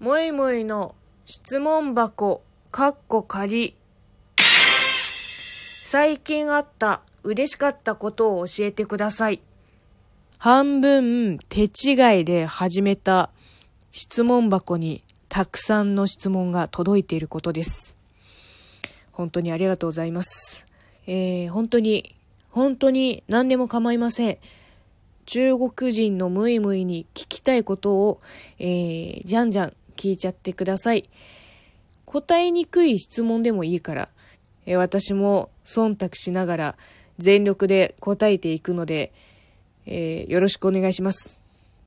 もいもいの質問箱、かっこ仮。最近あった嬉しかったことを教えてください。半分手違いで始めた質問箱にたくさんの質問が届いていることです。本当にありがとうございます。えー、本当に、本当に何でも構いません。中国人のムイムイに聞きたいことを、えー、じゃんじゃん聞いちゃってください。答えにくい質問でもいいから、え、私も忖度しながら全力で答えていくので、えー、よろしくお願いします。